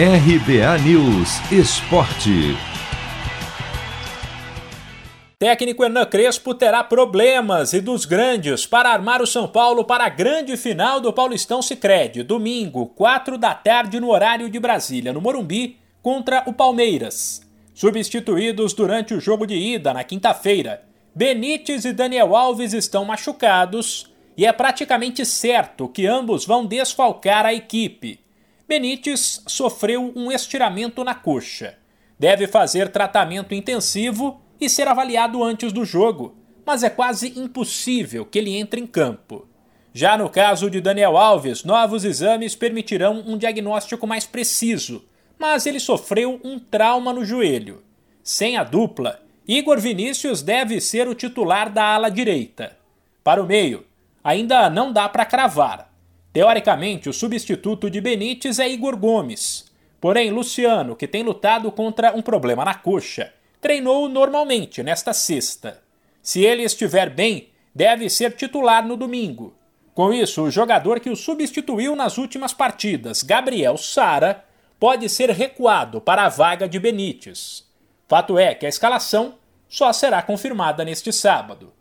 RBA News Esporte. Técnico Hernan Crespo terá problemas e dos grandes para armar o São Paulo para a grande final do Paulistão Sicredi, domingo, 4 da tarde no horário de Brasília, no Morumbi, contra o Palmeiras. Substituídos durante o jogo de ida na quinta-feira, Benítez e Daniel Alves estão machucados e é praticamente certo que ambos vão desfalcar a equipe. Benítez sofreu um estiramento na coxa. Deve fazer tratamento intensivo e ser avaliado antes do jogo, mas é quase impossível que ele entre em campo. Já no caso de Daniel Alves, novos exames permitirão um diagnóstico mais preciso, mas ele sofreu um trauma no joelho. Sem a dupla, Igor Vinícius deve ser o titular da ala direita. Para o meio, ainda não dá para cravar. Teoricamente, o substituto de Benítez é Igor Gomes. Porém, Luciano, que tem lutado contra um problema na coxa, treinou normalmente nesta sexta. Se ele estiver bem, deve ser titular no domingo. Com isso, o jogador que o substituiu nas últimas partidas, Gabriel Sara, pode ser recuado para a vaga de Benítez. Fato é que a escalação só será confirmada neste sábado.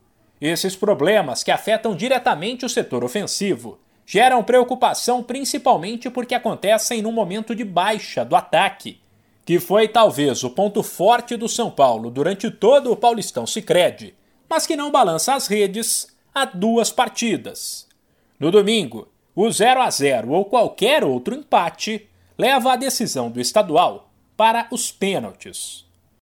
Esses problemas, que afetam diretamente o setor ofensivo, geram preocupação principalmente porque acontecem num momento de baixa do ataque que foi talvez o ponto forte do São Paulo durante todo o Paulistão Sicredi, mas que não balança as redes há duas partidas. No domingo, o 0 a 0 ou qualquer outro empate leva a decisão do estadual para os pênaltis.